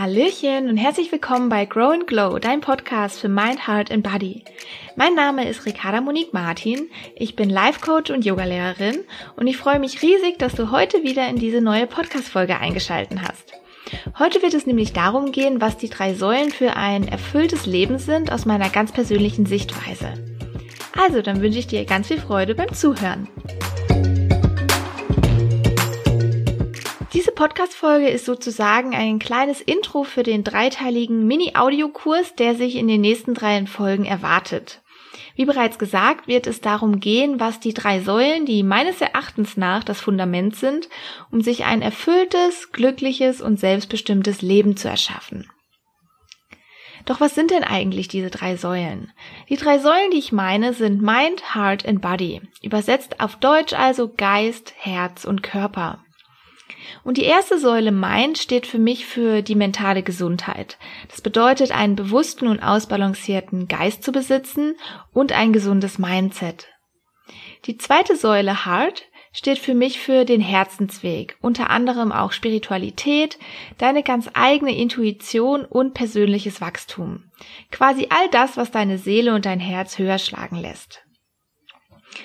Hallöchen und herzlich willkommen bei Grow and Glow, dein Podcast für Mind, Heart and Body. Mein Name ist Ricarda Monique Martin. Ich bin Life Coach und Yogalehrerin und ich freue mich riesig, dass du heute wieder in diese neue Podcast-Folge eingeschalten hast. Heute wird es nämlich darum gehen, was die drei Säulen für ein erfülltes Leben sind aus meiner ganz persönlichen Sichtweise. Also, dann wünsche ich dir ganz viel Freude beim Zuhören. Podcast-Folge ist sozusagen ein kleines Intro für den dreiteiligen Mini-Audiokurs, der sich in den nächsten drei Folgen erwartet. Wie bereits gesagt, wird es darum gehen, was die drei Säulen, die meines Erachtens nach das Fundament sind, um sich ein erfülltes, glückliches und selbstbestimmtes Leben zu erschaffen. Doch was sind denn eigentlich diese drei Säulen? Die drei Säulen, die ich meine, sind Mind, Heart and Body. Übersetzt auf Deutsch also Geist, Herz und Körper. Und die erste Säule Mind steht für mich für die mentale Gesundheit. Das bedeutet, einen bewussten und ausbalancierten Geist zu besitzen und ein gesundes Mindset. Die zweite Säule Heart steht für mich für den Herzensweg, unter anderem auch Spiritualität, deine ganz eigene Intuition und persönliches Wachstum. Quasi all das, was deine Seele und dein Herz höher schlagen lässt.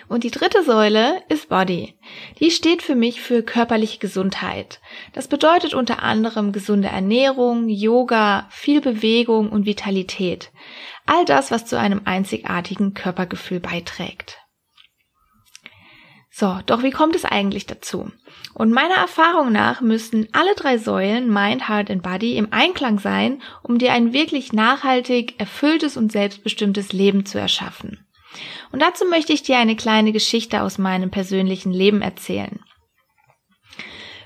Und die dritte Säule ist Body. Die steht für mich für körperliche Gesundheit. Das bedeutet unter anderem gesunde Ernährung, Yoga, viel Bewegung und Vitalität. All das, was zu einem einzigartigen Körpergefühl beiträgt. So, doch wie kommt es eigentlich dazu? Und meiner Erfahrung nach müssten alle drei Säulen Mind, Heart und Body im Einklang sein, um dir ein wirklich nachhaltig, erfülltes und selbstbestimmtes Leben zu erschaffen. Und dazu möchte ich dir eine kleine Geschichte aus meinem persönlichen Leben erzählen.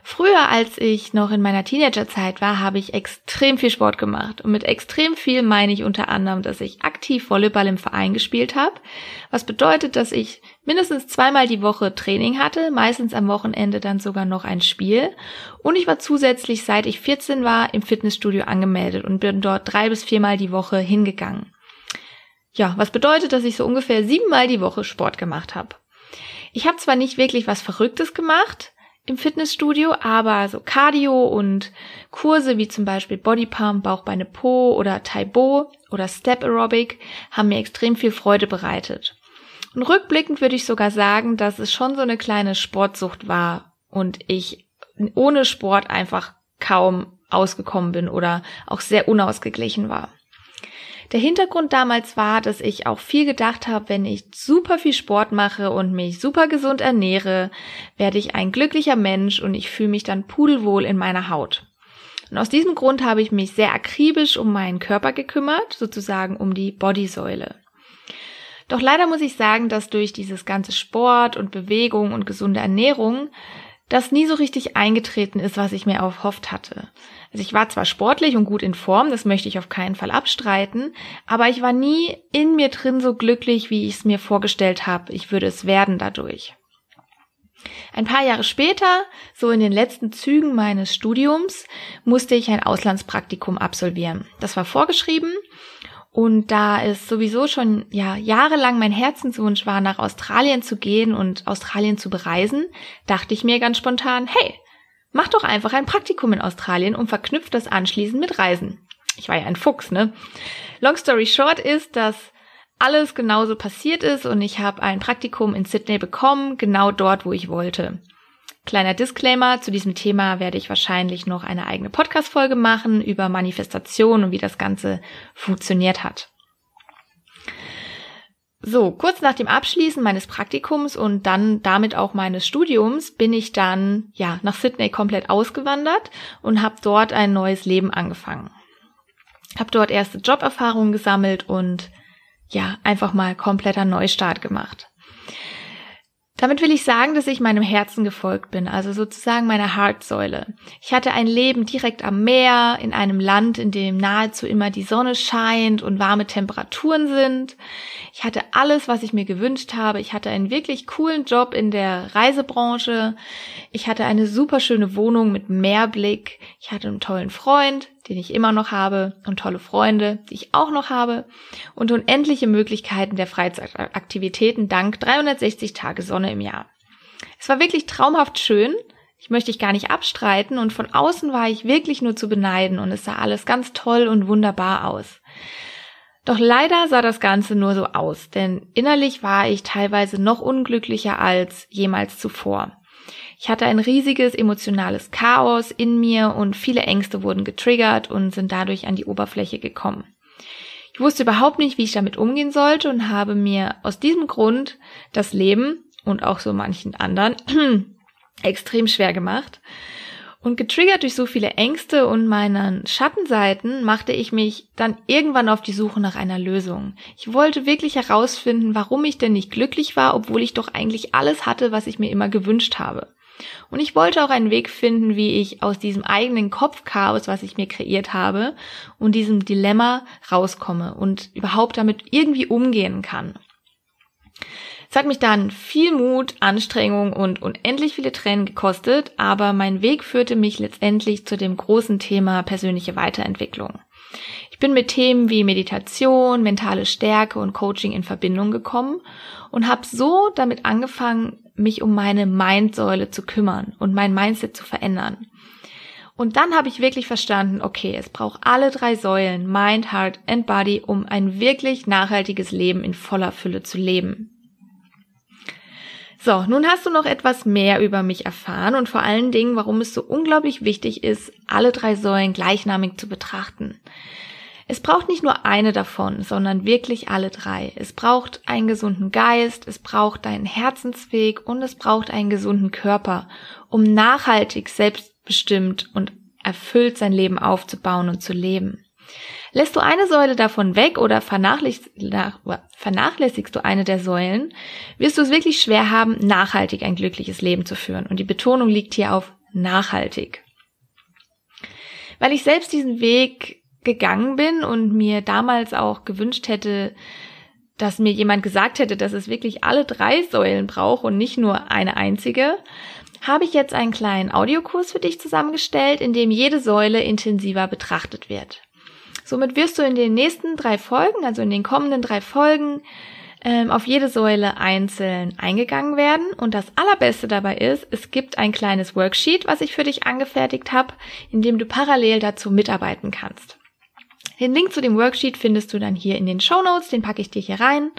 Früher, als ich noch in meiner Teenagerzeit war, habe ich extrem viel Sport gemacht. Und mit extrem viel meine ich unter anderem, dass ich aktiv Volleyball im Verein gespielt habe. Was bedeutet, dass ich mindestens zweimal die Woche Training hatte, meistens am Wochenende dann sogar noch ein Spiel. Und ich war zusätzlich, seit ich 14 war, im Fitnessstudio angemeldet und bin dort drei bis viermal die Woche hingegangen. Ja, was bedeutet, dass ich so ungefähr siebenmal die Woche Sport gemacht habe. Ich habe zwar nicht wirklich was Verrücktes gemacht im Fitnessstudio, aber so Cardio und Kurse wie zum Beispiel Bodypump, Bauchbeine Po oder Taibo oder Step Aerobic haben mir extrem viel Freude bereitet. Und rückblickend würde ich sogar sagen, dass es schon so eine kleine Sportsucht war und ich ohne Sport einfach kaum ausgekommen bin oder auch sehr unausgeglichen war. Der Hintergrund damals war, dass ich auch viel gedacht habe, wenn ich super viel Sport mache und mich super gesund ernähre, werde ich ein glücklicher Mensch und ich fühle mich dann pudelwohl in meiner Haut. Und aus diesem Grund habe ich mich sehr akribisch um meinen Körper gekümmert, sozusagen um die Bodysäule. Doch leider muss ich sagen, dass durch dieses ganze Sport und Bewegung und gesunde Ernährung das nie so richtig eingetreten ist, was ich mir erhofft hatte. Also ich war zwar sportlich und gut in Form, das möchte ich auf keinen Fall abstreiten, aber ich war nie in mir drin so glücklich, wie ich es mir vorgestellt habe, ich würde es werden dadurch. Ein paar Jahre später, so in den letzten Zügen meines Studiums, musste ich ein Auslandspraktikum absolvieren. Das war vorgeschrieben und da es sowieso schon ja jahrelang mein Herzenswunsch war, nach Australien zu gehen und Australien zu bereisen, dachte ich mir ganz spontan, hey, Mach doch einfach ein Praktikum in Australien und verknüpft das anschließend mit Reisen. Ich war ja ein Fuchs, ne? Long story short ist, dass alles genauso passiert ist und ich habe ein Praktikum in Sydney bekommen, genau dort, wo ich wollte. Kleiner Disclaimer, zu diesem Thema werde ich wahrscheinlich noch eine eigene Podcast-Folge machen über Manifestation und wie das Ganze funktioniert hat. So, kurz nach dem Abschließen meines Praktikums und dann damit auch meines Studiums bin ich dann ja nach Sydney komplett ausgewandert und habe dort ein neues Leben angefangen. Habe dort erste Joberfahrungen gesammelt und ja, einfach mal kompletter Neustart gemacht. Damit will ich sagen, dass ich meinem Herzen gefolgt bin, also sozusagen meiner Heartsäule. Ich hatte ein Leben direkt am Meer, in einem Land, in dem nahezu immer die Sonne scheint und warme Temperaturen sind. Ich hatte alles, was ich mir gewünscht habe. Ich hatte einen wirklich coolen Job in der Reisebranche. Ich hatte eine super schöne Wohnung mit Meerblick. Ich hatte einen tollen Freund, den ich immer noch habe, und tolle Freunde, die ich auch noch habe, und unendliche Möglichkeiten der Freizeitaktivitäten dank 360 Tage Sonne im Jahr. Es war wirklich traumhaft schön. Ich möchte ich gar nicht abstreiten und von außen war ich wirklich nur zu beneiden und es sah alles ganz toll und wunderbar aus. Doch leider sah das Ganze nur so aus, denn innerlich war ich teilweise noch unglücklicher als jemals zuvor. Ich hatte ein riesiges emotionales Chaos in mir und viele Ängste wurden getriggert und sind dadurch an die Oberfläche gekommen. Ich wusste überhaupt nicht, wie ich damit umgehen sollte und habe mir aus diesem Grund das Leben und auch so manchen anderen extrem schwer gemacht. Und getriggert durch so viele Ängste und meinen Schattenseiten machte ich mich dann irgendwann auf die Suche nach einer Lösung. Ich wollte wirklich herausfinden, warum ich denn nicht glücklich war, obwohl ich doch eigentlich alles hatte, was ich mir immer gewünscht habe. Und ich wollte auch einen Weg finden, wie ich aus diesem eigenen Kopfchaos, was ich mir kreiert habe, und diesem Dilemma rauskomme und überhaupt damit irgendwie umgehen kann. Es hat mich dann viel Mut, Anstrengung und unendlich viele Tränen gekostet, aber mein Weg führte mich letztendlich zu dem großen Thema persönliche Weiterentwicklung. Ich bin mit Themen wie Meditation, mentale Stärke und Coaching in Verbindung gekommen und habe so damit angefangen, mich um meine Mindsäule zu kümmern und mein Mindset zu verändern. Und dann habe ich wirklich verstanden, okay, es braucht alle drei Säulen, Mind, Heart and Body, um ein wirklich nachhaltiges Leben in voller Fülle zu leben. So, nun hast du noch etwas mehr über mich erfahren und vor allen Dingen, warum es so unglaublich wichtig ist, alle drei Säulen gleichnamig zu betrachten. Es braucht nicht nur eine davon, sondern wirklich alle drei. Es braucht einen gesunden Geist, es braucht deinen Herzensweg und es braucht einen gesunden Körper, um nachhaltig, selbstbestimmt und erfüllt sein Leben aufzubauen und zu leben. Lässt du eine Säule davon weg oder vernachlässigst, du eine der Säulen, wirst du es wirklich schwer haben, nachhaltig ein glückliches Leben zu führen. Und die Betonung liegt hier auf nachhaltig. Weil ich selbst diesen Weg gegangen bin und mir damals auch gewünscht hätte, dass mir jemand gesagt hätte, dass es wirklich alle drei Säulen braucht und nicht nur eine einzige, habe ich jetzt einen kleinen Audiokurs für dich zusammengestellt, in dem jede Säule intensiver betrachtet wird. Somit wirst du in den nächsten drei Folgen, also in den kommenden drei Folgen, ähm, auf jede Säule einzeln eingegangen werden. Und das Allerbeste dabei ist, es gibt ein kleines Worksheet, was ich für dich angefertigt habe, in dem du parallel dazu mitarbeiten kannst. Den Link zu dem Worksheet findest du dann hier in den Show Notes, den packe ich dir hier rein.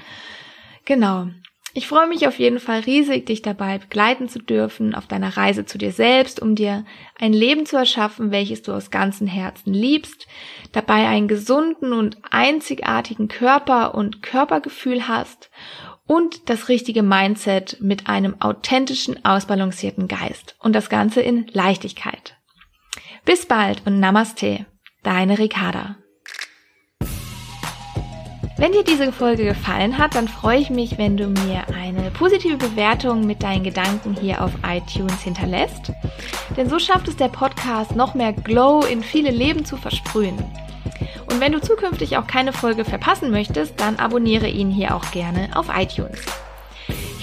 Genau. Ich freue mich auf jeden Fall riesig, dich dabei begleiten zu dürfen auf deiner Reise zu dir selbst, um dir ein Leben zu erschaffen, welches du aus ganzem Herzen liebst, dabei einen gesunden und einzigartigen Körper und Körpergefühl hast und das richtige Mindset mit einem authentischen, ausbalancierten Geist und das Ganze in Leichtigkeit. Bis bald und Namaste, deine Ricarda. Wenn dir diese Folge gefallen hat, dann freue ich mich, wenn du mir eine positive Bewertung mit deinen Gedanken hier auf iTunes hinterlässt. Denn so schafft es der Podcast, noch mehr Glow in viele Leben zu versprühen. Und wenn du zukünftig auch keine Folge verpassen möchtest, dann abonniere ihn hier auch gerne auf iTunes.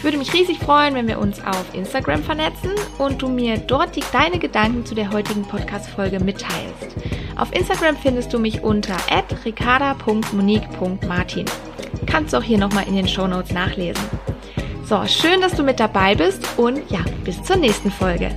Würde mich riesig freuen, wenn wir uns auf Instagram vernetzen und du mir dort die, deine Gedanken zu der heutigen Podcast-Folge mitteilst. Auf Instagram findest du mich unter ricarda.monique.martin. Kannst du auch hier nochmal in den Show Notes nachlesen. So, schön, dass du mit dabei bist und ja, bis zur nächsten Folge.